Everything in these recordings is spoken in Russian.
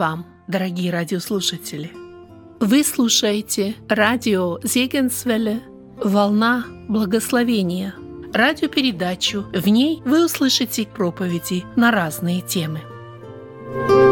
Вам, дорогие радиослушатели! Вы слушаете радио Зегенсвелле «Волна благословения» радиопередачу. В ней вы услышите проповеди на разные темы. Я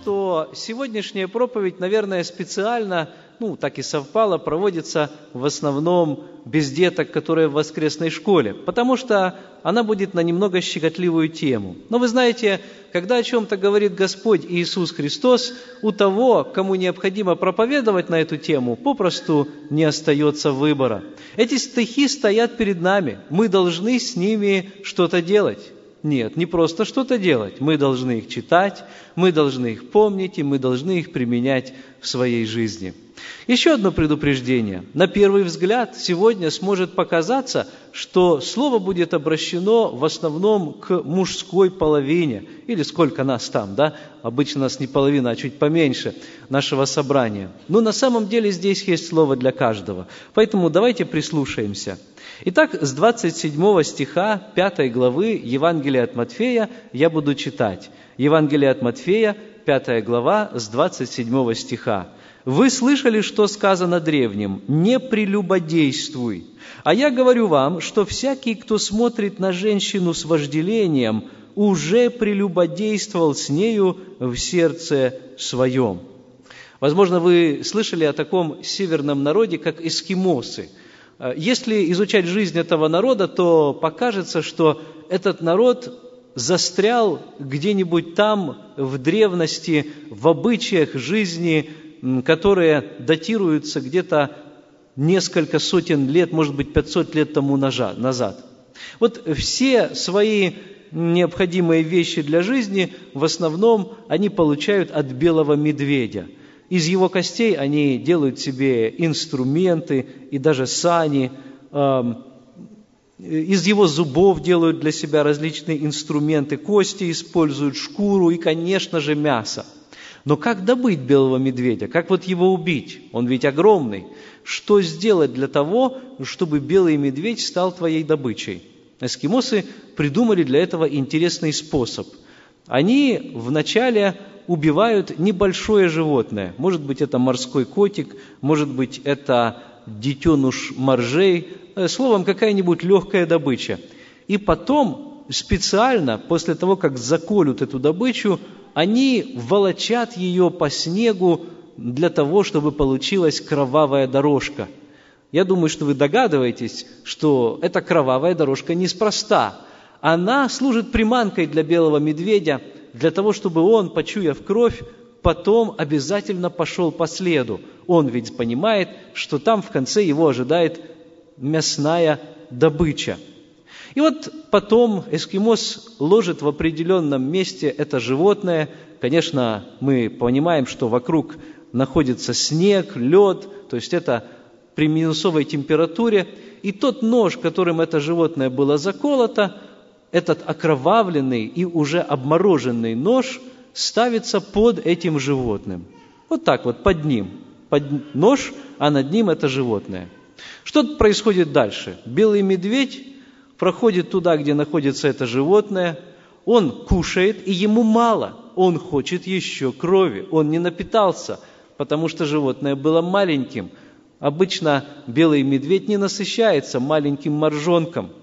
что сегодняшняя проповедь, наверное, специально, ну, так и совпало, проводится в основном без деток, которые в воскресной школе, потому что она будет на немного щекотливую тему. Но вы знаете, когда о чем-то говорит Господь Иисус Христос, у того, кому необходимо проповедовать на эту тему, попросту не остается выбора. Эти стихи стоят перед нами, мы должны с ними что-то делать. Нет, не просто что-то делать. Мы должны их читать, мы должны их помнить, и мы должны их применять в своей жизни. Еще одно предупреждение. На первый взгляд сегодня сможет показаться, что слово будет обращено в основном к мужской половине, или сколько нас там, да? Обычно нас не половина, а чуть поменьше нашего собрания. Но на самом деле здесь есть слово для каждого. Поэтому давайте прислушаемся – Итак, с 27 стиха 5 главы Евангелия от Матфея я буду читать. Евангелие от Матфея, 5 глава, с 27 стиха. «Вы слышали, что сказано древним, не прелюбодействуй. А я говорю вам, что всякий, кто смотрит на женщину с вожделением, уже прелюбодействовал с нею в сердце своем». Возможно, вы слышали о таком северном народе, как эскимосы – Э, если изучать жизнь этого народа, то покажется, что этот народ застрял где-нибудь там, в древности, в обычаях жизни, которые датируются где-то несколько сотен лет, может быть, 500 лет тому назад. Вот все свои необходимые вещи для жизни в основном они получают от белого медведя – из его костей они делают себе инструменты и даже сани. Из его зубов делают для себя различные инструменты, кости используют, шкуру и, конечно же, мясо. Но как добыть белого медведя? Как вот его убить? Он ведь огромный. Что сделать для того, чтобы белый медведь стал твоей добычей? Эскимосы придумали для этого интересный способ. Они вначале убивают небольшое животное. Может быть, это морской котик, может быть, это детеныш моржей, э, словом, какая-нибудь легкая добыча. И потом специально, после того, как заколют эту добычу, они волочат ее по снегу для того, чтобы получилась кровавая дорожка. Я думаю, что вы догадываетесь, что эта кровавая дорожка неспроста. Она служит приманкой для белого медведя – для того, чтобы он, почуяв кровь, потом обязательно пошел по следу. Он ведь понимает, что там в конце его ожидает мясная добыча. И вот потом эскимос ложит в определенном месте это животное. Конечно, мы понимаем, что вокруг находится снег, лед, то есть это при минусовой температуре. И тот нож, которым это животное было заколото, этот окровавленный и уже обмороженный нож ставится под этим животным. Вот так вот, под ним. Под нож, а над ним это животное. Что происходит дальше? Белый медведь проходит туда, где находится это животное, он кушает, и ему мало, он хочет еще крови, он не напитался, потому что животное было маленьким. Обычно белый медведь не насыщается маленьким моржонком –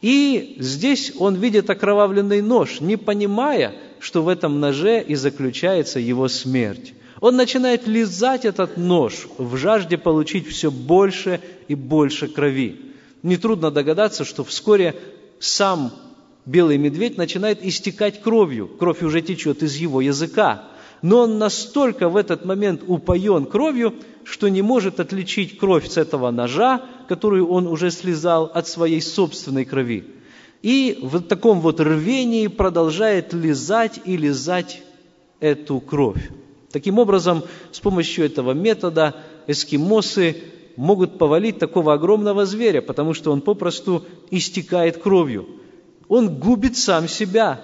и здесь он видит окровавленный нож, не понимая, что в этом ноже и заключается его смерть. Он начинает лизать этот нож в жажде получить все больше и больше крови. Нетрудно догадаться, что вскоре сам белый медведь начинает истекать кровью. Кровь уже течет из его языка. Но он настолько в этот момент упоен кровью, что не может отличить кровь с этого ножа, которую он уже слезал, от своей собственной крови. И в таком вот рвении продолжает лизать и лизать эту кровь. Таким образом, с помощью этого метода эскимосы могут повалить такого огромного зверя, потому что он попросту истекает кровью. Он губит сам себя.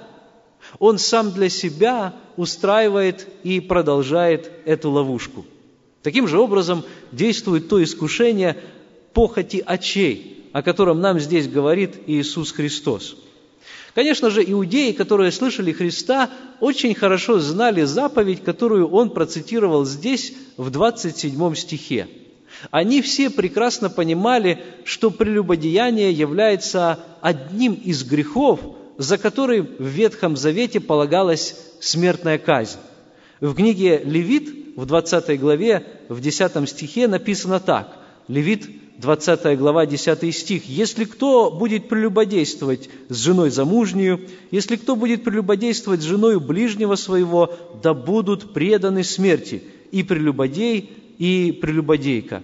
Он сам для себя устраивает и продолжает эту ловушку – Таким же образом действует то искушение похоти очей. о котором нам здесь говорит Иисус Христос. Конечно же, иудеи, которые слышали Христа, очень хорошо знали заповедь, которую он процитировал здесь в 27 стихе. Они все прекрасно понимали, что прелюбодеяние является одним из грехов, за который в Ветхом Завете полагалась смертная казнь. В книге Левит, в 20 главе, в 10 стихе написано так. Левит, 20 глава, 10 стих. «Если кто будет прелюбодействовать с женой замужнюю, если кто будет прелюбодействовать с женой ближнего своего, да будут преданы смерти и прелюбодей, и прелюбодейка».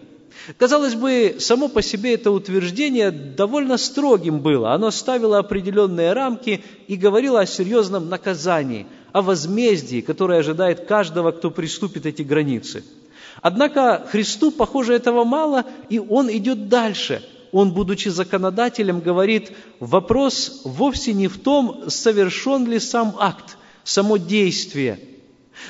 Казалось бы, само по себе это утверждение довольно строгим было. Оно ставило определенные рамки и говорило о серьезном наказании, о возмездии, которое ожидает каждого, кто приступит эти границы. Однако Христу, похоже, этого мало, и Он идет дальше. Он, будучи законодателем, говорит, вопрос вовсе не в том, совершен ли сам акт, само действие.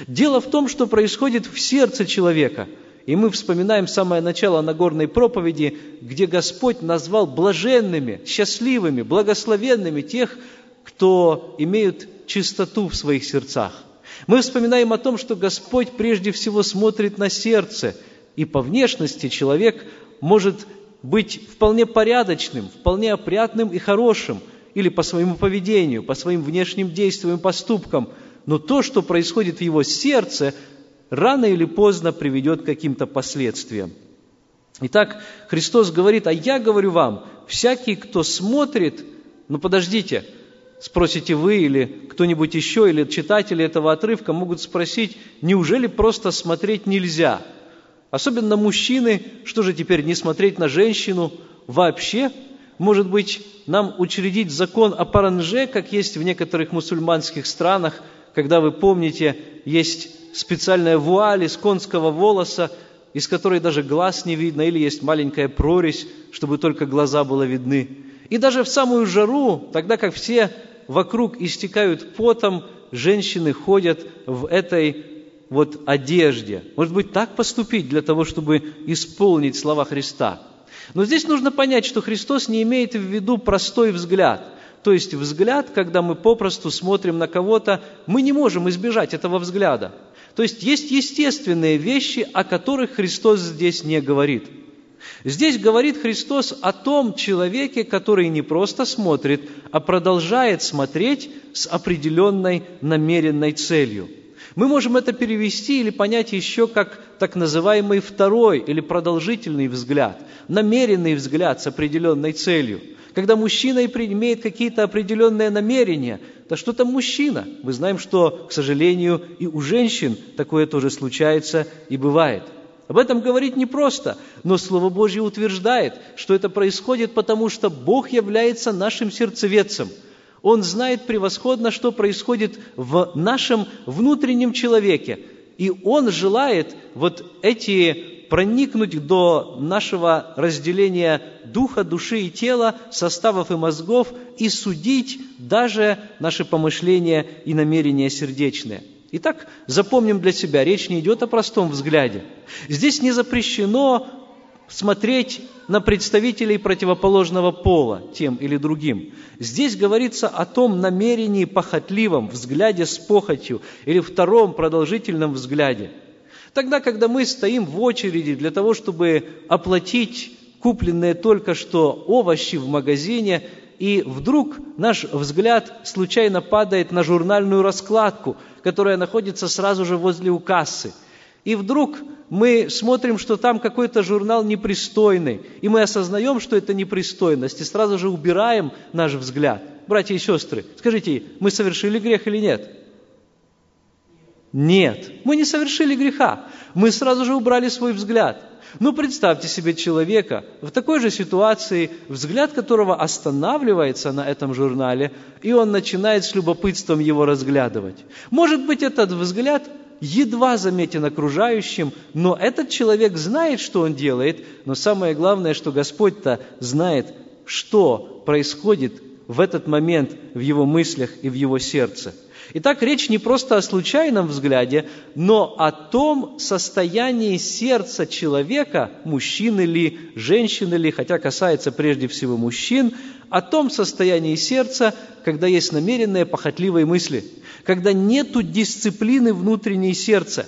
Дело в том, что происходит в сердце человека – и мы вспоминаем самое начало Нагорной проповеди, где Господь назвал блаженными, счастливыми, благословенными тех, кто имеют чистоту в своих сердцах. Мы вспоминаем о том, что Господь прежде всего смотрит на сердце, и по внешности человек может быть вполне порядочным, вполне опрятным и хорошим, или по своему поведению, по своим внешним действиям поступкам. Но то, что происходит в его сердце, рано или поздно приведет к каким-то последствиям. Итак, Христос говорит, а я говорю вам, всякий, кто смотрит, ну подождите, спросите вы или кто-нибудь еще, или читатели этого отрывка могут спросить, неужели просто смотреть нельзя? Особенно мужчины, что же теперь не смотреть на женщину вообще? Может быть, нам учредить закон о паранже, как есть в некоторых мусульманских странах, когда вы помните, есть специальная вуаль из конского волоса, из которой даже глаз не видно, или есть маленькая прорезь, чтобы только глаза было видны. И даже в самую жару, тогда как все вокруг истекают потом, женщины ходят в этой вот одежде. Может быть, так поступить для того, чтобы исполнить слова Христа. Но здесь нужно понять, что Христос не имеет в виду простой взгляд. То есть взгляд, когда мы попросту смотрим на кого-то, мы не можем избежать этого взгляда. То есть есть естественные вещи, о которых Христос здесь не говорит. Здесь говорит Христос о том человеке, который не просто смотрит, а продолжает смотреть с определенной намеренной целью. Мы можем это перевести или понять еще как так называемый второй или продолжительный взгляд, намеренный взгляд с определенной целью – когда мужчина имеет какие-то определенные намерения, да что там мужчина? Мы знаем, что, к сожалению, и у женщин такое тоже случается и бывает. Об этом говорить непросто, но Слово Божье утверждает, что это происходит потому, что Бог является нашим сердцеведцем. Он знает превосходно, что происходит в нашем внутреннем человеке. И Он желает вот эти проникнуть до нашего разделения духа, души и тела, составов и мозгов и судить даже наши помышления и намерения сердечные. Итак, запомним для себя, речь не идет о простом взгляде. Здесь не запрещено смотреть на представителей противоположного пола, тем или другим. Здесь говорится о том намерении похотливом, взгляде с похотью, или втором продолжительном взгляде – Тогда, когда мы стоим в очереди для того, чтобы оплатить купленные только что овощи в магазине, и вдруг наш взгляд случайно падает на журнальную раскладку, которая находится сразу же возле у кассы. И вдруг мы смотрим, что там какой-то журнал непристойный, и мы осознаем, что это непристойность, и сразу же убираем наш взгляд. Братья и сестры, скажите, мы совершили грех или нет? Нет, мы не совершили греха. Мы сразу же убрали свой взгляд. Ну, представьте себе человека в такой же ситуации, взгляд которого останавливается на этом журнале, и он начинает с любопытством его разглядывать. Может быть, этот взгляд едва заметен окружающим, но этот человек знает, что он делает, но самое главное, что Господь-то знает, что происходит в этот момент в его мыслях и в его сердце. Итак, речь не просто о случайном взгляде, но о том состоянии сердца человека, мужчины ли, женщины ли, хотя касается прежде всего мужчин, о том состоянии сердца, когда есть намеренные похотливые мысли, когда нету дисциплины внутренней сердца.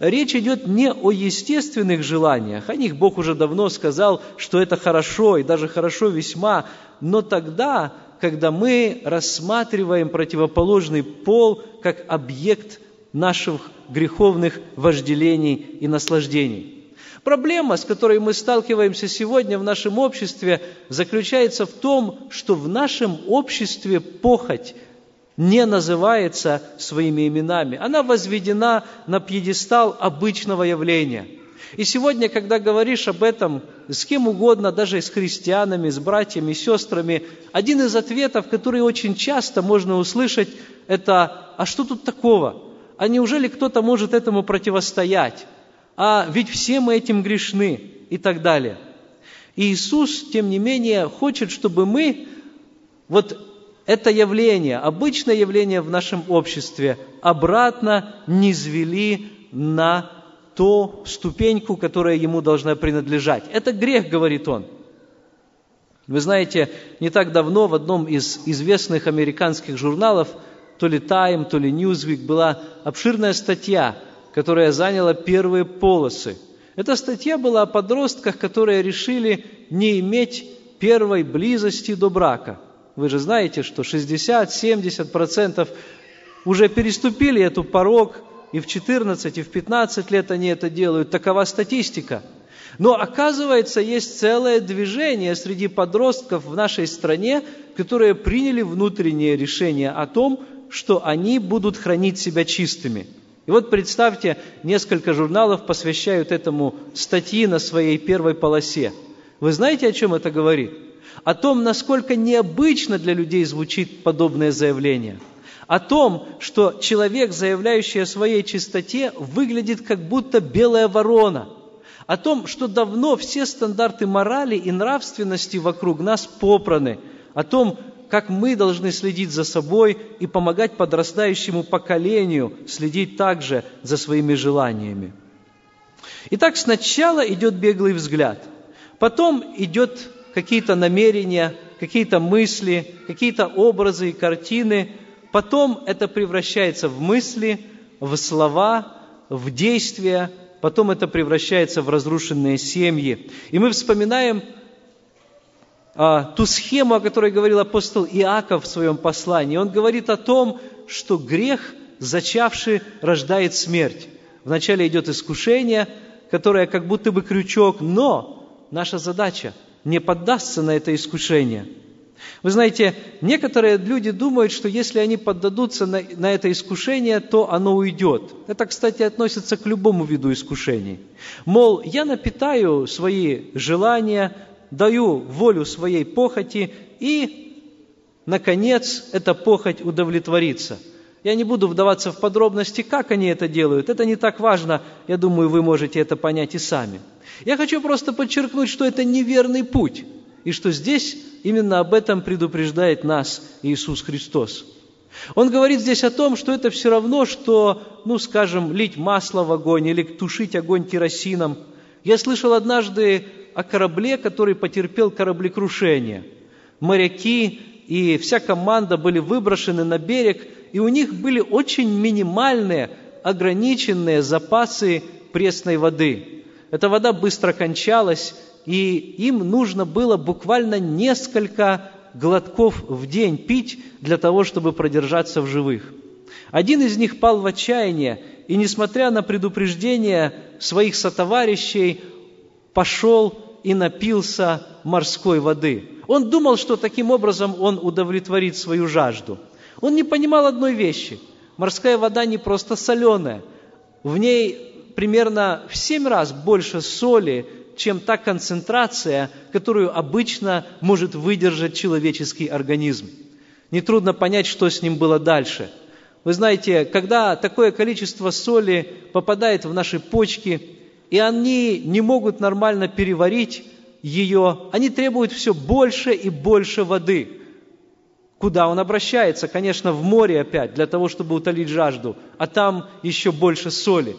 Речь идет не о естественных желаниях, о них Бог уже давно сказал, что это хорошо, и даже хорошо весьма, но тогда, когда мы рассматриваем противоположный пол как объект наших греховных вожделений и наслаждений. Проблема, с которой мы сталкиваемся сегодня в нашем обществе, заключается в том, что в нашем обществе похоть не называется своими именами. Она возведена на пьедестал обычного явления – и сегодня, когда говоришь об этом с кем угодно, даже с христианами, с братьями, сестрами, один из ответов, который очень часто можно услышать, это «А что тут такого? А неужели кто-то может этому противостоять? А ведь все мы этим грешны» и так далее. И Иисус, тем не менее, хочет, чтобы мы вот это явление, обычное явление в нашем обществе, обратно не звели на ту ступеньку, которая ему должна принадлежать. Это грех, говорит он. Вы знаете, не так давно в одном из известных американских журналов, то ли Time, то ли Newsweek, была обширная статья, которая заняла первые полосы. Эта статья была о подростках, которые решили не иметь первой близости до брака. Вы же знаете, что 60-70% уже переступили эту порог – и в 14, и в 15 лет они это делают. Такова статистика. Но оказывается, есть целое движение среди подростков в нашей стране, которые приняли внутреннее решение о том, что они будут хранить себя чистыми. И вот представьте, несколько журналов посвящают этому статьи на своей первой полосе. Вы знаете, о чем это говорит? О том, насколько необычно для людей звучит подобное заявление – о том, что человек, заявляющий о своей чистоте, выглядит как будто белая ворона, о том, что давно все стандарты морали и нравственности вокруг нас попраны, о том, как мы должны следить за собой и помогать подрастающему поколению следить также за своими желаниями. Итак, сначала идет беглый взгляд, потом идет какие-то намерения, какие-то мысли, какие-то образы и картины – Потом это превращается в мысли, в слова, в действия, потом это превращается в разрушенные семьи. И мы вспоминаем а, ту схему, о которой говорил апостол Иаков в своем послании. Он говорит о том, что грех, зачавший, рождает смерть. Вначале идет искушение, которое как будто бы крючок, но наша задача не поддастся на это искушение – вы знаете, некоторые люди думают, что если они поддадутся на, на это искушение, то оно уйдет. Это, кстати, относится к любому виду искушений. Мол, я напитаю свои желания, даю волю своей похоти, и, наконец, эта похоть удовлетворится. Я не буду вдаваться в подробности, как они это делают. Это не так важно. Я думаю, вы можете это понять и сами. Я хочу просто подчеркнуть, что это неверный путь и что здесь именно об этом предупреждает нас Иисус Христос. Он говорит здесь о том, что это все равно, что, ну, скажем, лить масло в огонь или тушить огонь керосином. Я слышал однажды о корабле, который потерпел кораблекрушение. Моряки и вся команда были выброшены на берег, и у них были очень минимальные, ограниченные запасы пресной воды. Эта вода быстро кончалась, и им нужно было буквально несколько глотков в день пить для того, чтобы продержаться в живых. Один из них пал в отчаяние, и, несмотря на предупреждение своих сотоварищей, пошел и напился морской воды. Он думал, что таким образом он удовлетворит свою жажду. Он не понимал одной вещи. Морская вода не просто соленая. В ней примерно в семь раз больше соли, чем та концентрация, которую обычно может выдержать человеческий организм. Нетрудно понять, что с ним было дальше. Вы знаете, когда такое количество соли попадает в наши почки, и они не могут нормально переварить ее, они требуют все больше и больше воды. Куда он обращается? Конечно, в море опять, для того, чтобы утолить жажду, а там еще больше соли.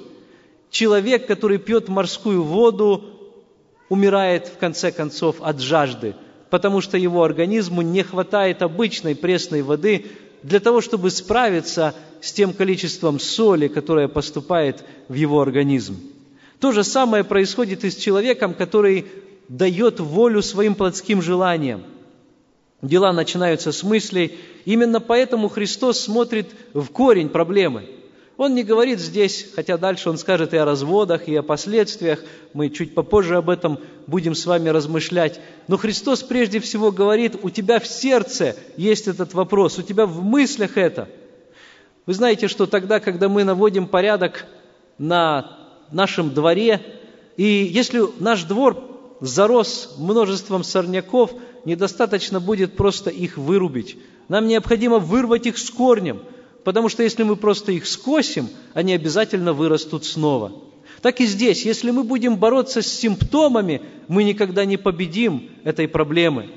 Человек, который пьет морскую воду, умирает в конце концов от жажды, потому что его организму не хватает обычной пресной воды для того, чтобы справиться с тем количеством соли, которое поступает в его организм. То же самое происходит и с человеком, который дает волю своим плотским желаниям. Дела начинаются с мыслей. Именно поэтому Христос смотрит в корень проблемы. Он не говорит здесь, хотя дальше он скажет и о разводах, и о последствиях. Мы чуть попозже об этом будем с вами размышлять. Но Христос прежде всего говорит, у тебя в сердце есть этот вопрос, у тебя в мыслях это. Вы знаете, что тогда, когда мы наводим порядок на нашем дворе, и если наш двор зарос множеством сорняков, недостаточно будет просто их вырубить. Нам необходимо вырвать их с корнем, потому что если мы просто их скосим, они обязательно вырастут снова. Так и здесь, если мы будем бороться с симптомами, мы никогда не победим этой проблемы.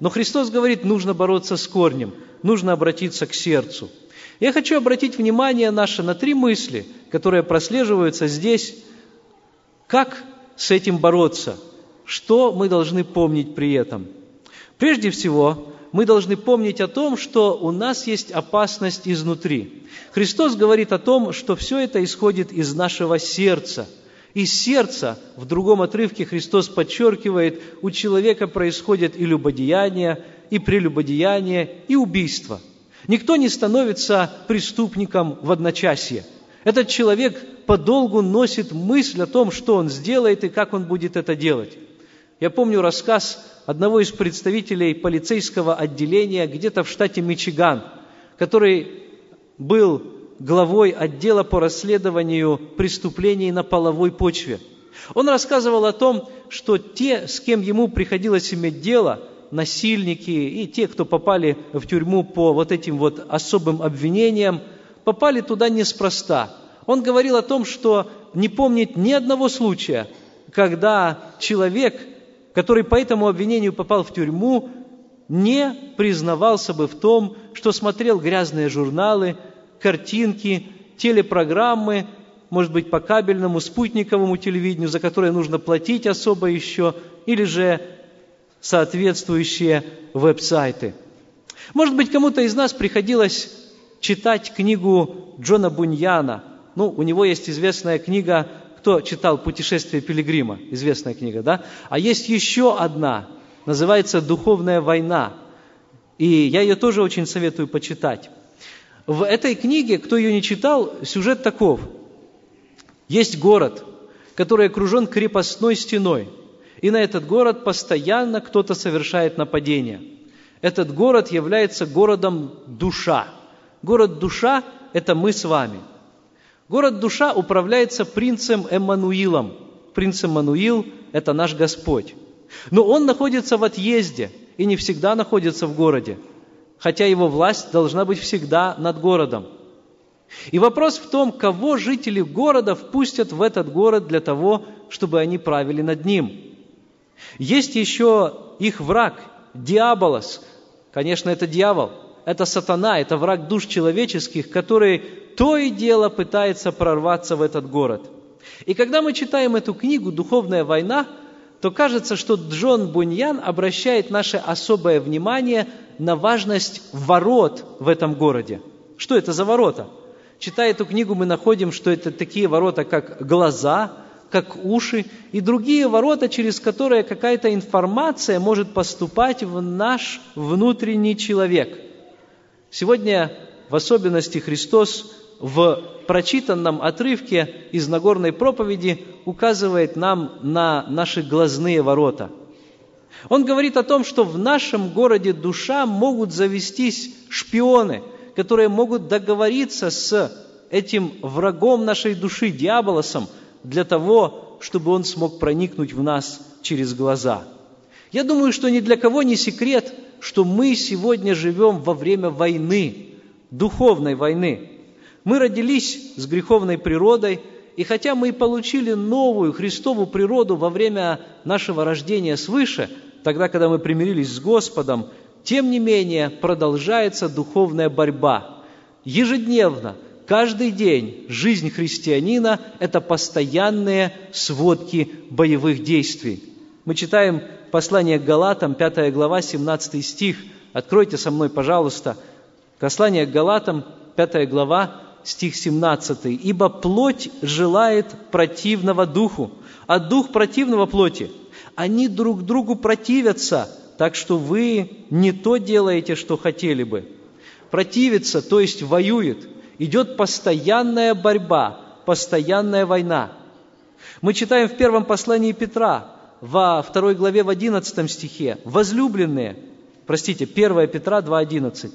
Но Христос говорит, нужно бороться с корнем, нужно обратиться к сердцу. Я хочу обратить внимание наше на три мысли, которые прослеживаются здесь. Как с этим бороться? Что мы должны помнить при этом? Прежде всего, мы должны помнить о том, что у нас есть опасность изнутри. Христос говорит о том, что все это исходит из нашего сердца. Из сердца, в другом отрывке Христос подчеркивает, у человека происходит и любодеяние, и прелюбодеяние, и убийство. Никто не становится преступником в одночасье. Этот человек подолгу носит мысль о том, что он сделает и как он будет это делать. Я помню рассказ одного из представителей полицейского отделения где-то в штате Мичиган, который был главой отдела по расследованию преступлений на половой почве. Он рассказывал о том, что те, с кем ему приходилось иметь дело, насильники и те, кто попали в тюрьму по вот этим вот особым обвинениям, попали туда неспроста. Он говорил о том, что не помнит ни одного случая, когда человек который по этому обвинению попал в тюрьму, не признавался бы в том, что смотрел грязные журналы, картинки, телепрограммы, может быть, по кабельному, спутниковому телевидению, за которое нужно платить особо еще, или же соответствующие веб-сайты. Может быть, кому-то из нас приходилось читать книгу Джона Буньяна. Ну, у него есть известная книга кто читал «Путешествие пилигрима», известная книга, да? А есть еще одна, называется «Духовная война». И я ее тоже очень советую почитать. В этой книге, кто ее не читал, сюжет таков. Есть город, который окружен крепостной стеной, и на этот город постоянно кто-то совершает нападение. Этот город является городом душа. Город душа – это мы с вами – Город душа управляется принцем Эммануилом. Принц Эммануил – это наш Господь. Но он находится в отъезде и не всегда находится в городе, хотя его власть должна быть всегда над городом. И вопрос в том, кого жители города впустят в этот город для того, чтобы они правили над ним. Есть еще их враг, Диаболос. Конечно, это дьявол, это сатана, это враг душ человеческих, который то и дело пытается прорваться в этот город. И когда мы читаем эту книгу «Духовная война», то кажется, что Джон Буньян обращает наше особое внимание на важность ворот в этом городе. Что это за ворота? Читая эту книгу, мы находим, что это такие ворота, как глаза, как уши и другие ворота, через которые какая-то информация может поступать в наш внутренний человек. Сегодня в особенности Христос в прочитанном отрывке из Нагорной проповеди указывает нам на наши глазные ворота. Он говорит о том, что в нашем городе душа могут завестись шпионы, которые могут договориться с этим врагом нашей души, дьяволосом, для того, чтобы он смог проникнуть в нас через глаза. Я думаю, что ни для кого не секрет, что мы сегодня живем во время войны, духовной войны – мы родились с греховной природой, и хотя мы и получили новую Христову природу во время нашего рождения свыше, тогда, когда мы примирились с Господом, тем не менее продолжается духовная борьба. Ежедневно, каждый день жизнь христианина – это постоянные сводки боевых действий. Мы читаем послание к Галатам, 5 глава, 17 стих. Откройте со мной, пожалуйста, послание к Галатам, 5 глава, стих 17. «Ибо плоть желает противного духу, а дух противного плоти. Они друг другу противятся, так что вы не то делаете, что хотели бы». Противится, то есть воюет. Идет постоянная борьба, постоянная война. Мы читаем в первом послании Петра, во второй главе, в одиннадцатом стихе, «Возлюбленные», простите, 1 Петра 2.11,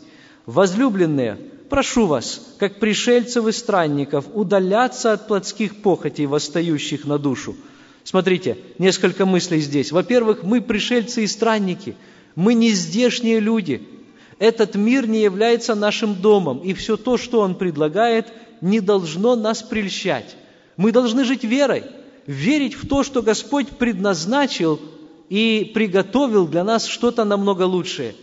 «Возлюбленные, прошу вас, как пришельцев и странников, удаляться от плотских похотей, восстающих на душу». Смотрите, несколько мыслей здесь. Во-первых, мы пришельцы и странники, мы не здешние люди. Этот мир не является нашим домом, и все то, что он предлагает, не должно нас прельщать. Мы должны жить верой, верить в то, что Господь предназначил и приготовил для нас что-то намного лучшее.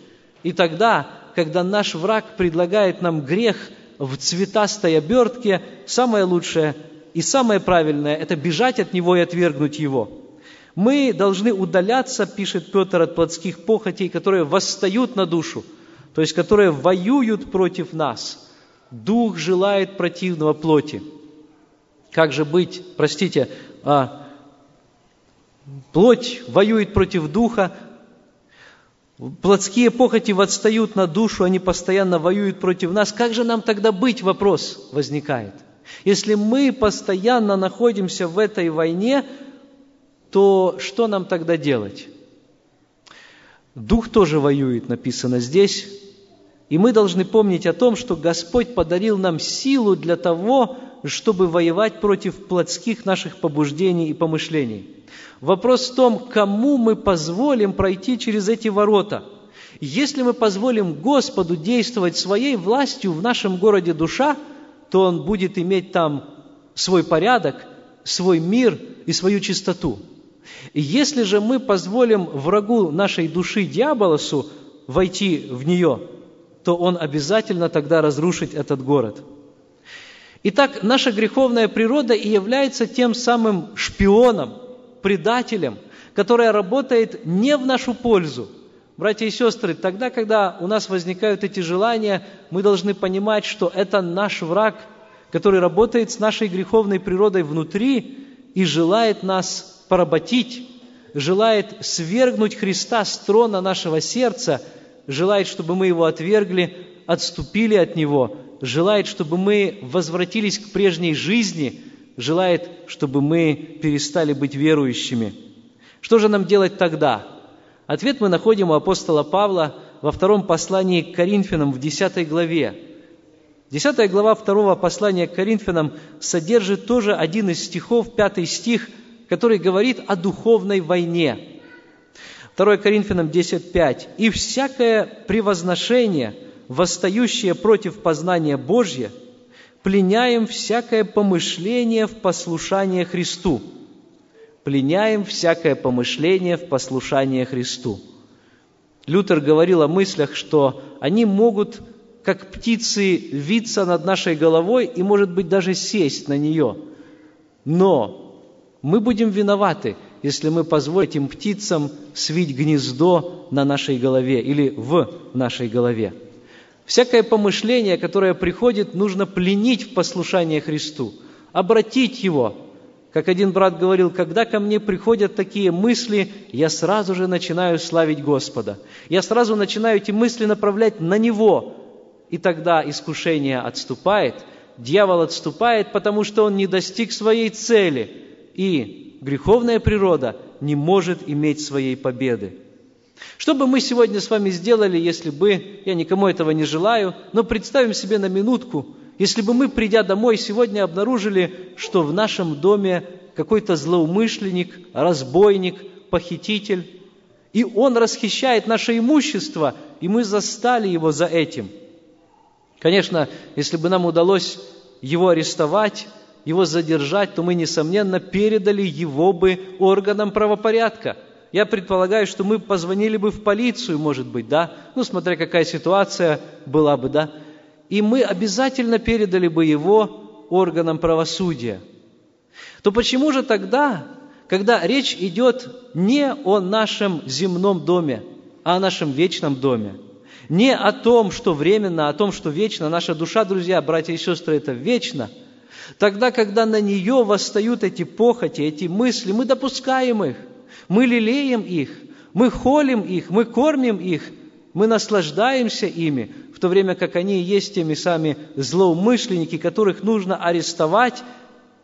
И тогда когда наш враг предлагает нам грех в цветастой обертке, самое лучшее и самое правильное – это бежать от него и отвергнуть его. Мы должны удаляться, пишет Петр, от плотских похотей, которые восстают на душу, то есть которые воюют против нас. Дух желает противного плоти. Как же быть, простите, плоть воюет против духа, Плотские похоти отстают на душу, они постоянно воюют против нас. Как же нам тогда быть, вопрос возникает. Если мы постоянно находимся в этой войне, то что нам тогда делать? Дух тоже воюет, написано здесь. И мы должны помнить о том, что Господь подарил нам силу для того, чтобы воевать против плотских наших побуждений и помышлений. Вопрос в том, кому мы позволим пройти через эти ворота. Если мы позволим Господу действовать своей властью в нашем городе душа, то Он будет иметь там свой порядок, свой мир и свою чистоту. Если же мы позволим врагу нашей души, дьяволосу, войти в нее, то он обязательно тогда разрушит этот город – Итак, наша греховная природа и является тем самым шпионом, предателем, которая работает не в нашу пользу. Братья и сестры, тогда, когда у нас возникают эти желания, мы должны понимать, что это наш враг, который работает с нашей греховной природой внутри и желает нас поработить, желает свергнуть Христа с трона нашего сердца, желает, чтобы мы его отвергли, отступили от него, желает, чтобы мы возвратились к прежней жизни, желает, чтобы мы перестали быть верующими. Что же нам делать тогда? Ответ мы находим у апостола Павла во втором послании к Коринфянам в 10 главе. Десятая глава второго послания к Коринфянам содержит тоже один из стихов, пятый стих, который говорит о духовной войне. 2 Коринфянам 10.5. «И всякое превозношение – восстающее против познания Божье, пленяем всякое помышление в послушание Христу. Пленяем всякое помышление в послушание Христу. Лютер говорил о мыслях, что они могут, как птицы, виться над нашей головой и, может быть, даже сесть на нее. Но мы будем виноваты, если мы позволим этим птицам свить гнездо на нашей голове или в нашей голове. Всякое помышление, которое приходит, нужно пленить в послушание Христу, обратить его. Как один брат говорил, когда ко мне приходят такие мысли, я сразу же начинаю славить Господа. Я сразу начинаю эти мысли направлять на Него. И тогда искушение отступает, дьявол отступает, потому что он не достиг своей цели. И греховная природа не может иметь своей победы. Что бы мы сегодня с вами сделали, если бы, я никому этого не желаю, но представим себе на минутку, если бы мы, придя домой, сегодня обнаружили, что в нашем доме какой-то злоумышленник, разбойник, похититель, и он расхищает наше имущество, и мы застали его за этим. Конечно, если бы нам удалось его арестовать, его задержать, то мы, несомненно, передали его бы органам правопорядка – я предполагаю, что мы позвонили бы в полицию, может быть, да? Ну, смотря какая ситуация была бы, да? И мы обязательно передали бы его органам правосудия. То почему же тогда, когда речь идет не о нашем земном доме, а о нашем вечном доме, не о том, что временно, а о том, что вечно, наша душа, друзья, братья и сестры, это вечно, тогда, когда на нее восстают эти похоти, эти мысли, мы допускаем их – мы лелеем их, мы холим их, мы кормим их, мы наслаждаемся ими, в то время как они есть теми сами злоумышленники, которых нужно арестовать,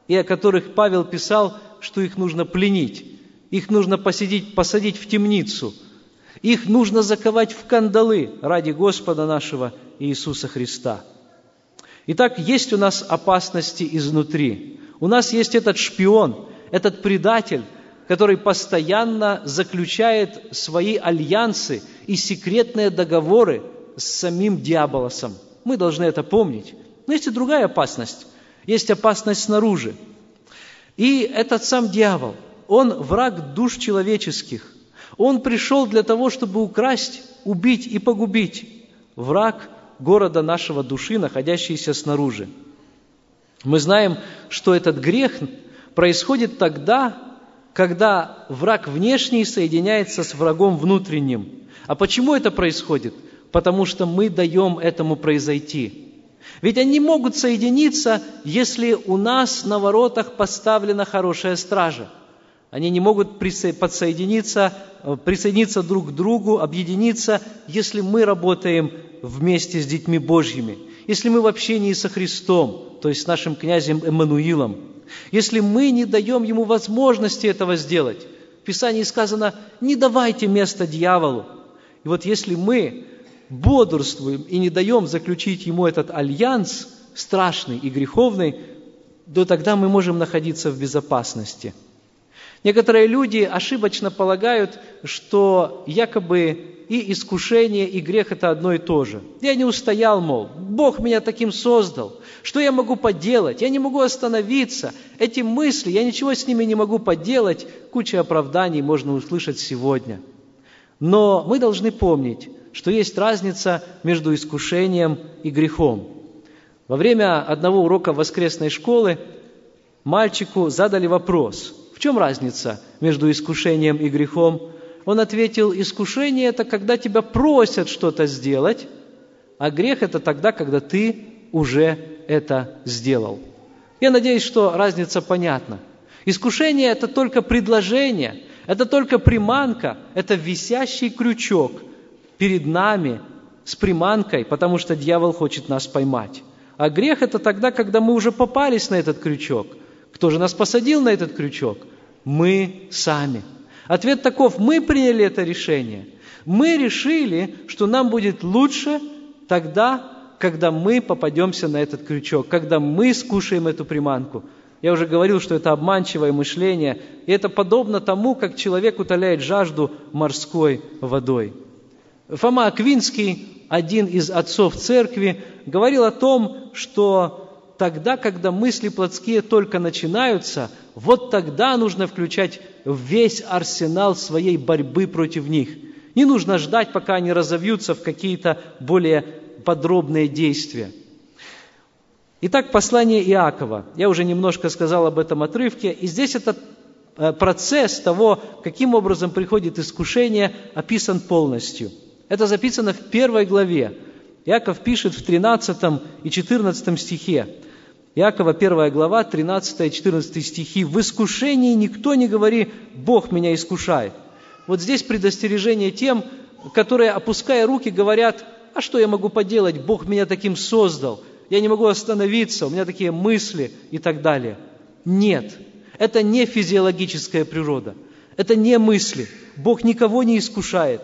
и о которых Павел писал, что их нужно пленить, их нужно посадить, посадить в темницу, их нужно заковать в кандалы ради Господа нашего Иисуса Христа. Итак, есть у нас опасности изнутри. У нас есть этот шпион, этот предатель, который постоянно заключает свои альянсы и секретные договоры с самим дьяволосом. Мы должны это помнить. Но есть и другая опасность. Есть опасность снаружи. И этот сам дьявол, он враг душ человеческих. Он пришел для того, чтобы украсть, убить и погубить. Враг города нашего души, находящийся снаружи. Мы знаем, что этот грех происходит тогда, когда враг внешний соединяется с врагом внутренним. А почему это происходит? Потому что мы даем этому произойти. Ведь они могут соединиться, если у нас на воротах поставлена хорошая стража. Они не могут подсоединиться, э, присоединиться друг к другу, объединиться, если мы работаем вместе с детьми Божьими, если мы в общении со Христом, то есть с нашим князем Эммануилом – если мы не даем ему возможности этого сделать. В Писании сказано, не давайте место дьяволу. И вот если мы бодрствуем и не даем заключить ему этот альянс страшный и греховный, то тогда мы можем находиться в безопасности – Некоторые люди ошибочно полагают, что якобы и искушение, и грех – это одно и то же. Я не устоял, мол, Бог меня таким создал. Что я могу поделать? Я не могу остановиться. Эти мысли, я ничего с ними не могу поделать. Куча оправданий можно услышать сегодня. Но мы должны помнить, что есть разница между искушением и грехом. Во время одного урока воскресной школы мальчику задали вопрос – чем разница между искушением и грехом? Он ответил, искушение – это когда тебя просят что-то сделать, а грех – это тогда, когда ты уже это сделал. Я надеюсь, что разница понятна. Искушение – это только предложение, это только приманка, это висящий крючок перед нами с приманкой, потому что дьявол хочет нас поймать. А грех – это тогда, когда мы уже попались на этот крючок. Кто же нас посадил на этот крючок? мы сами. Ответ таков, мы приняли это решение. Мы решили, что нам будет лучше тогда, когда мы попадемся на этот крючок, когда мы скушаем эту приманку. Я уже говорил, что это обманчивое мышление, и это подобно тому, как человек утоляет жажду морской водой. Фома Аквинский, один из отцов церкви, говорил о том, что тогда, когда мысли плотские только начинаются, вот тогда нужно включать весь арсенал своей борьбы против них. Не нужно ждать, пока они разовьются в какие-то более подробные действия. Итак, послание Иакова. Я уже немножко сказал об этом отрывке. И здесь этот э, процесс того, каким образом приходит искушение, описан полностью. Это записано в первой главе. Иаков пишет в 13 и 14 стихе. Иакова 1 глава, 13 и 14 стихи. «В искушении никто не говори, Бог меня искушает». Вот здесь предостережение тем, которые, опуская руки, говорят, а что я могу поделать, Бог меня таким создал, я не могу остановиться, у меня такие мысли и так далее. Нет, это не физиологическая природа, это не мысли. Бог никого не искушает,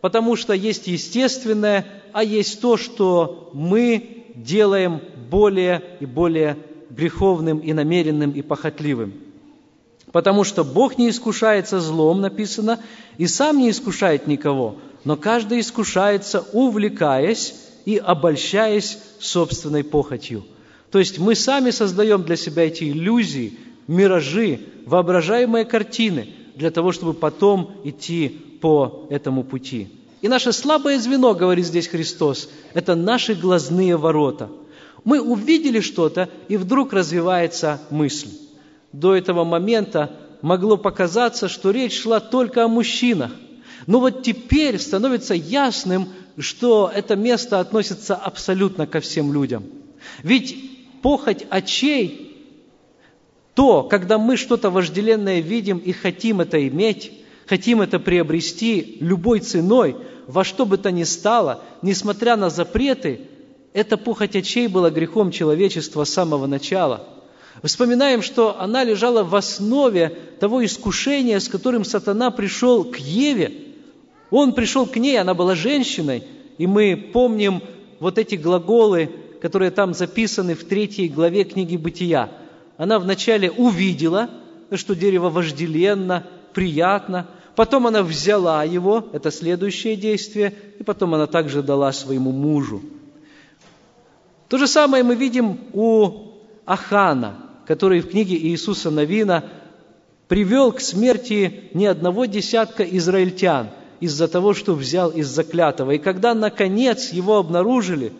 потому что есть естественное, а есть то, что мы делаем более и более греховным и намеренным и похотливым. Потому что Бог не искушается злом, написано, и сам не искушает никого, но каждый искушается, увлекаясь и обольщаясь собственной похотью. То есть мы сами создаем для себя эти иллюзии, миражи, воображаемые картины, для того, чтобы потом идти по этому пути. И наше слабое звено, говорит здесь Христос, это наши глазные ворота. Мы увидели что-то, и вдруг развивается мысль. До этого момента могло показаться, что речь шла только о мужчинах. Но вот теперь становится ясным, что это место относится абсолютно ко всем людям. Ведь похоть очей, то, когда мы что-то вожделенное видим и хотим это иметь, хотим это приобрести любой ценой, во что бы то ни стало, несмотря на запреты, эта похоть очей была грехом человечества с самого начала. Вспоминаем, что она лежала в основе того искушения, с которым сатана пришел к Еве. Он пришел к ней, она была женщиной, и мы помним вот эти глаголы, которые там записаны в третьей главе книги «Бытия». Она вначале увидела, что дерево вожделенно, приятно, Потом она взяла его, это следующее действие, и потом она также дала своему мужу. То же самое мы видим у Ахана, который в книге Иисуса Новина привел к смерти не одного десятка израильтян из-за того, что взял из заклятого. И когда, наконец, его обнаружили,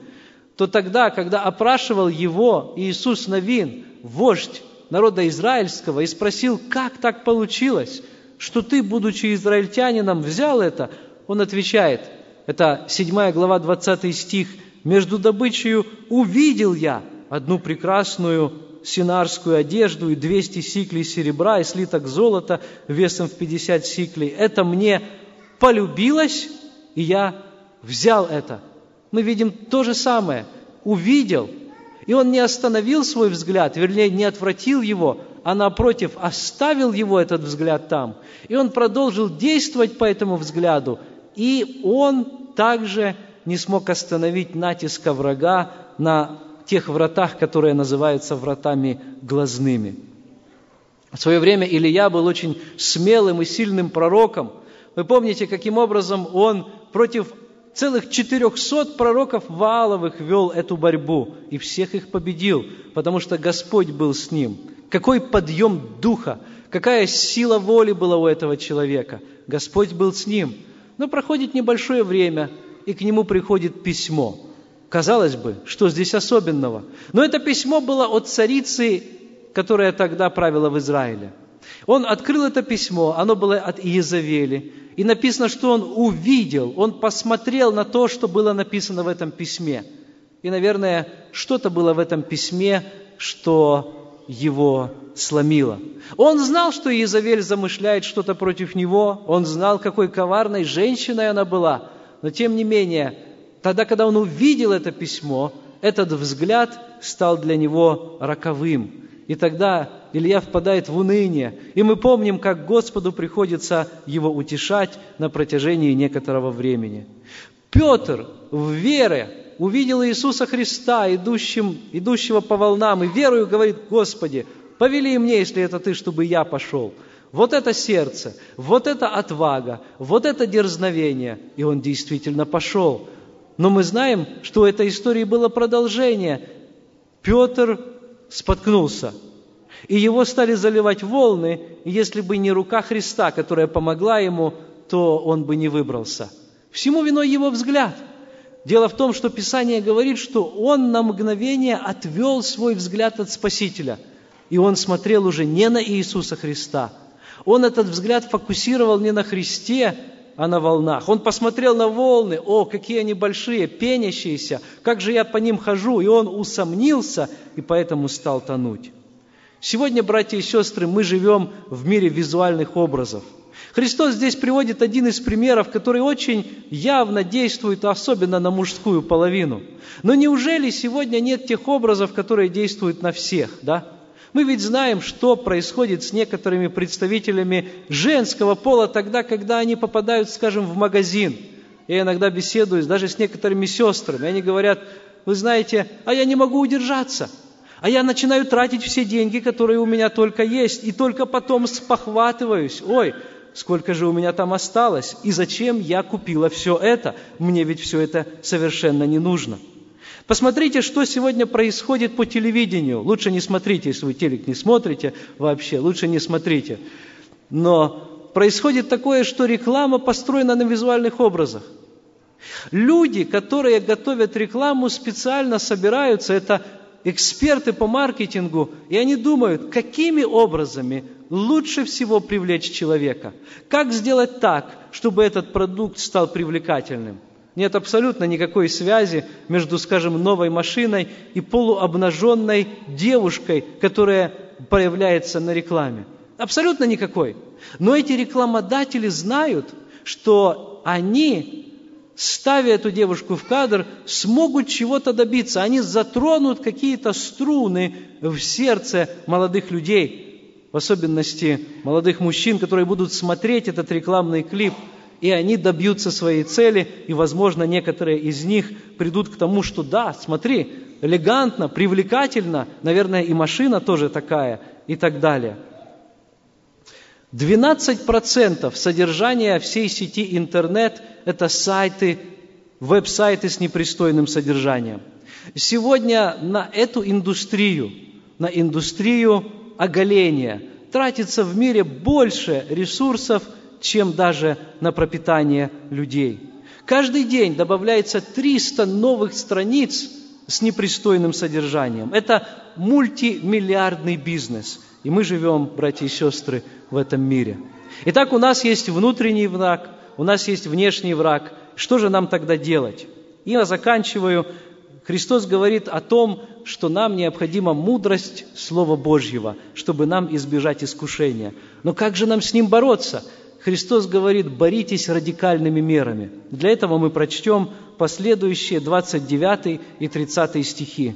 то тогда, когда опрашивал его Иисус Новин, вождь народа израильского, и спросил, как так получилось – что ты, будучи израильтянином, взял это? Он отвечает, это 7 глава, 20 стих, «Между добычей увидел я одну прекрасную синарскую одежду и 200 сиклей серебра и слиток золота весом в 50 сиклей. Это мне полюбилось, и я взял это». Мы видим то же самое. Увидел, и он не остановил свой взгляд, вернее, не отвратил его, а напротив оставил его этот взгляд там. И он продолжил действовать по этому взгляду, и он также не смог остановить натиска врага на тех вратах, которые называются вратами глазными. В свое время Илья был очень смелым и сильным пророком. Вы помните, каким образом он против целых 400 пророков Вааловых вел эту борьбу и всех их победил, потому что Господь был с ним – какой подъем духа, какая сила воли была у этого человека. Господь был с ним. Но проходит небольшое время, и к нему приходит письмо. Казалось бы, что здесь особенного? Но это письмо было от царицы, которая тогда правила в Израиле. Он открыл это письмо, оно было от Иезавели, и написано, что он увидел, он посмотрел на то, что было написано в этом письме. И, наверное, что-то было в этом письме, что его сломило. Он знал, что Иезавель замышляет что-то против него, он знал, какой коварной женщиной она была, но тем не менее, тогда, когда он увидел это письмо, этот взгляд стал для него роковым. И тогда Илья впадает в уныние. И мы помним, как Господу приходится его утешать на протяжении некоторого времени. Петр в вере увидел Иисуса Христа, идущим, идущего по волнам, и верою говорит, Господи, повели мне, если это Ты, чтобы я пошел. Вот это сердце, вот это отвага, вот это дерзновение. И он действительно пошел. Но мы знаем, что у этой истории было продолжение. Петр споткнулся, и его стали заливать волны, и если бы не рука Христа, которая помогла ему, то он бы не выбрался. Всему виной его взгляд – Дело в том, что Писание говорит, что он на мгновение отвел свой взгляд от Спасителя. И он смотрел уже не на Иисуса Христа. Он этот взгляд фокусировал не на Христе, а на волнах. Он посмотрел на волны, о, какие они большие, пенящиеся, как же я по ним хожу. И он усомнился, и поэтому стал тонуть. Сегодня, братья и сестры, мы живем в мире визуальных образов – Христос здесь приводит один из примеров, который очень явно действует, особенно на мужскую половину. Но неужели сегодня нет тех образов, которые действуют на всех, да? Мы ведь знаем, что происходит с некоторыми представителями женского пола тогда, когда они попадают, скажем, в магазин. Я иногда беседую даже с некоторыми сестрами. Они говорят, вы знаете, а я не могу удержаться. А я начинаю тратить все деньги, которые у меня только есть, и только потом спохватываюсь. Ой, сколько же у меня там осталось, и зачем я купила все это. Мне ведь все это совершенно не нужно. Посмотрите, что сегодня происходит по телевидению. Лучше не смотрите, если вы телек не смотрите вообще, лучше не смотрите. Но происходит такое, что реклама построена на визуальных образах. Люди, которые готовят рекламу, специально собираются, это эксперты по маркетингу, и они думают, какими образами лучше всего привлечь человека, как сделать так, чтобы этот продукт стал привлекательным. Нет абсолютно никакой связи между, скажем, новой машиной и полуобнаженной девушкой, которая появляется на рекламе. Абсолютно никакой. Но эти рекламодатели знают, что они, ставя эту девушку в кадр, смогут чего-то добиться. Они затронут какие-то струны в сердце молодых людей, в особенности молодых мужчин, которые будут смотреть этот рекламный клип – и они добьются своей цели, и, возможно, некоторые из них придут к тому, что да, смотри, элегантно, привлекательно, наверное, и машина тоже такая, и так далее. 12% содержания всей сети интернет – это сайты, веб-сайты с непристойным содержанием. Сегодня на эту индустрию, на индустрию оголения тратится в мире больше ресурсов, чем даже на пропитание людей. Каждый день добавляется 300 новых страниц с непристойным содержанием. Это мультимиллиардный бизнес. И мы живем, братья и сестры, в этом мире. Итак, у нас есть внутренний враг, у нас есть внешний враг. Что же нам тогда делать? И я заканчиваю. Христос говорит о том, что нам необходима мудрость Слова Божьего, чтобы нам избежать искушения. Но как же нам с ним бороться? Христос говорит, боритесь радикальными мерами. Для этого мы прочтем последующие 29 и 30 стихи.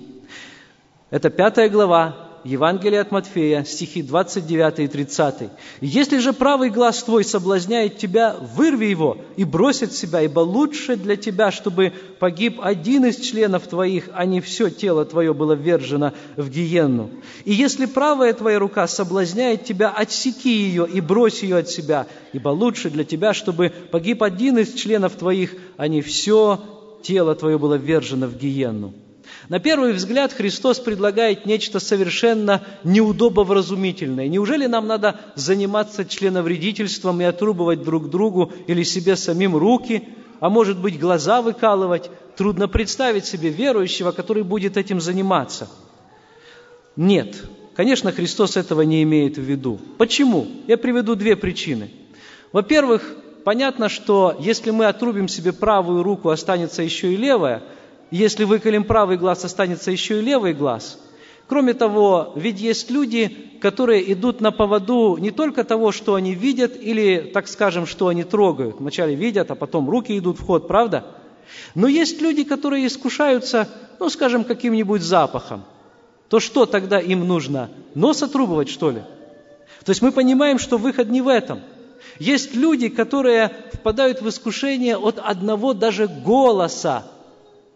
Это пятая глава Евангелие от Матфея, стихи 29 и 30. «Если же правый глаз твой соблазняет тебя, вырви его и брось от себя, ибо лучше для тебя, чтобы погиб один из членов твоих, а не все тело твое было ввержено в гиенну. И если правая твоя рука соблазняет тебя, отсеки ее и брось ее от себя, ибо лучше для тебя, чтобы погиб один из членов твоих, а не все тело твое было ввержено в гиенну». На первый взгляд Христос предлагает нечто совершенно неудобовразумительное. Неужели нам надо заниматься членовредительством и отрубывать друг другу или себе самим руки, а может быть глаза выкалывать? Трудно представить себе верующего, который будет этим заниматься. Нет, конечно, Христос этого не имеет в виду. Почему? Я приведу две причины. Во-первых, понятно, что если мы отрубим себе правую руку, останется еще и левая – если выколем правый глаз, останется еще и левый глаз. Кроме того, ведь есть люди, которые идут на поводу не только того, что они видят, или, так скажем, что они трогают. Вначале видят, а потом руки идут в ход, правда? Но есть люди, которые искушаются, ну, скажем, каким-нибудь запахом. То что тогда им нужно? Нос отрубывать, что ли? То есть мы понимаем, что выход не в этом. Есть люди, которые впадают в искушение от одного даже голоса,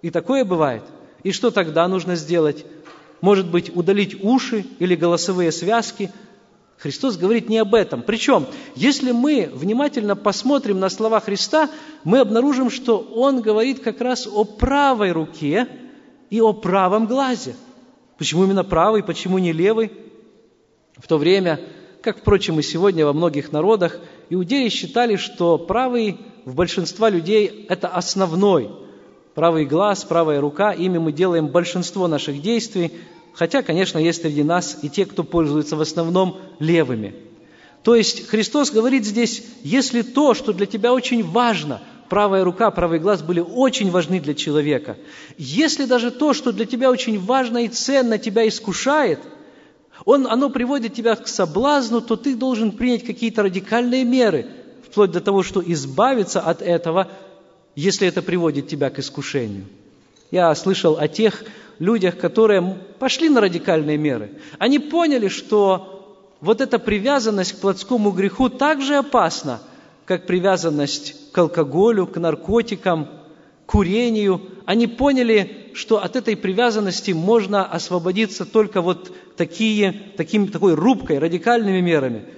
и такое бывает. И что тогда нужно сделать? Может быть, удалить уши или голосовые связки? Христос говорит не об этом. Причем, если мы внимательно посмотрим на слова Христа, мы обнаружим, что Он говорит как раз о правой руке и о правом глазе. Почему именно правый, почему не левый? В то время, как, впрочем, и сегодня во многих народах, иудеи считали, что правый в большинства людей – это основной, правый глаз, правая рука, ими мы делаем большинство наших действий, хотя, конечно, есть среди нас и те, кто пользуется в основном левыми. То есть Христос говорит здесь, если то, что для тебя очень важно, правая рука, правый глаз были очень важны для человека, если даже то, что для тебя очень важно и ценно, тебя искушает, он, оно приводит тебя к соблазну, то ты должен принять какие-то радикальные меры, вплоть до того, что избавиться от этого если это приводит тебя к искушению. Я слышал о тех людях, которые пошли на радикальные меры. Они поняли, что вот эта привязанность к плотскому греху так же опасна, как привязанность к алкоголю, к наркотикам, к курению. Они поняли, что от этой привязанности можно освободиться только вот такие, таким, такой рубкой, радикальными мерами –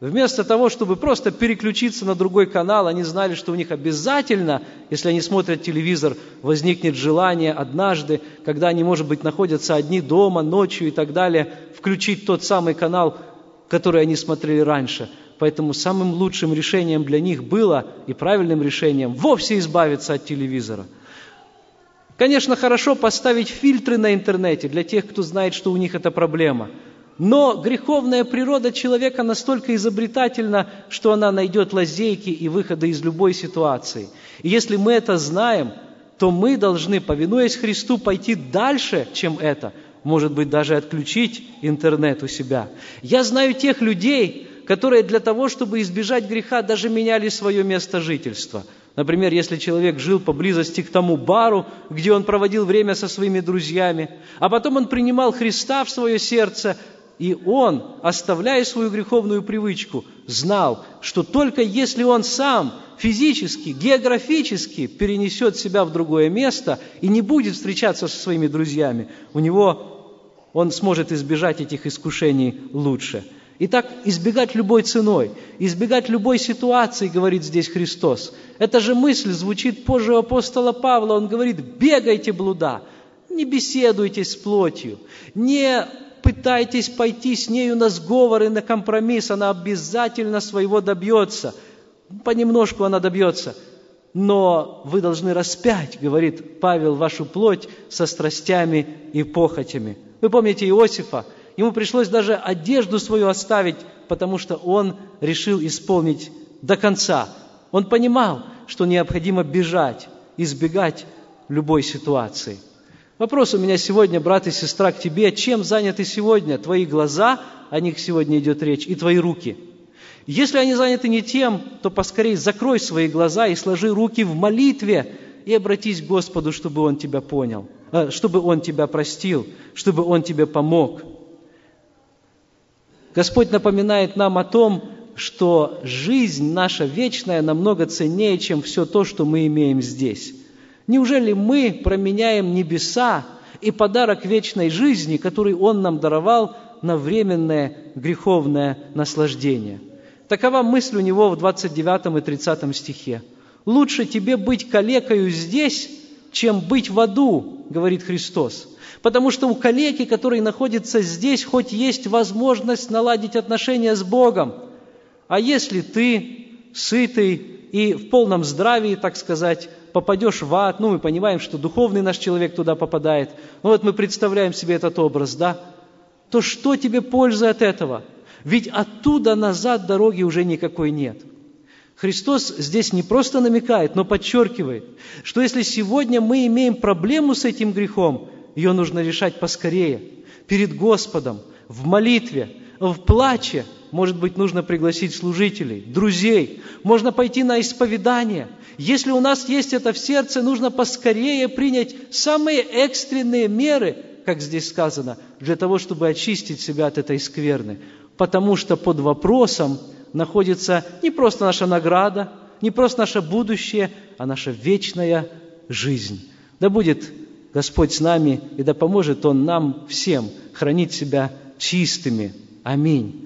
Вместо того, чтобы просто переключиться на другой канал, они знали, что у них обязательно, если они смотрят телевизор, возникнет желание однажды, когда они, может быть, находятся одни дома, ночью и так далее, включить тот самый канал, который они смотрели раньше. Поэтому самым лучшим решением для них было и правильным решением вовсе избавиться от телевизора. Конечно, хорошо поставить фильтры на интернете для тех, кто знает, что у них это проблема. Но греховная природа человека настолько изобретательна, что она найдет лазейки и выходы из любой ситуации. И если мы это знаем, то мы должны, повинуясь Христу, пойти дальше, чем это. Может быть, даже отключить интернет у себя. Я знаю тех людей, которые для того, чтобы избежать греха, даже меняли свое место жительства. Например, если человек жил поблизости к тому бару, где он проводил время со своими друзьями, а потом он принимал Христа в свое сердце, и он, оставляя свою греховную привычку, знал, что только если он сам физически, географически перенесет себя в другое место и не будет встречаться со своими друзьями, у него он сможет избежать этих искушений лучше – Итак, избегать любой ценой, избегать любой ситуации, говорит здесь Христос. Эта же мысль звучит позже у апостола Павла. Он говорит, бегайте блуда, не беседуйте с плотью, не пытайтесь пойти с нею на сговор и на компромисс, она обязательно своего добьется. Понемножку она добьется. Но вы должны распять, говорит Павел, вашу плоть со страстями и похотями. Вы помните Иосифа, Ему пришлось даже одежду свою оставить, потому что он решил исполнить до конца. Он понимал, что необходимо бежать, избегать любой ситуации. Вопрос у меня сегодня, брат и сестра, к тебе. Чем заняты сегодня твои глаза, о них сегодня идет речь, и твои руки? Если они заняты не тем, то поскорей закрой свои глаза и сложи руки в молитве и обратись к Господу, чтобы Он тебя понял, э, чтобы Он тебя простил, чтобы Он тебе помог – Господь напоминает нам о том, что жизнь наша вечная намного ценнее, чем все то, что мы имеем здесь. Неужели мы променяем небеса и подарок вечной жизни, который Он нам даровал, на временное греховное наслаждение? Такова мысль у него в 29 и 30 стихе. «Лучше тебе быть калекою здесь, чем быть в аду», говорит Христос. Потому что у калеки, который находится здесь, хоть есть возможность наладить отношения с Богом. А если ты сытый и в полном здравии, так сказать, попадешь в ад, ну, мы понимаем, что духовный наш человек туда попадает, ну, вот мы представляем себе этот образ, да, то что тебе польза от этого? Ведь оттуда назад дороги уже никакой нет. Христос здесь не просто намекает, но подчеркивает, что если сегодня мы имеем проблему с этим грехом, ее нужно решать поскорее, перед Господом, в молитве, в плаче. Может быть, нужно пригласить служителей, друзей. Можно пойти на исповедание. Если у нас есть это в сердце, нужно поскорее принять самые экстренные меры, как здесь сказано, для того, чтобы очистить себя от этой скверны. Потому что под вопросом находится не просто наша награда, не просто наше будущее, а наша вечная жизнь. Да будет Господь с нами, и да поможет Он нам всем хранить себя чистыми. Аминь.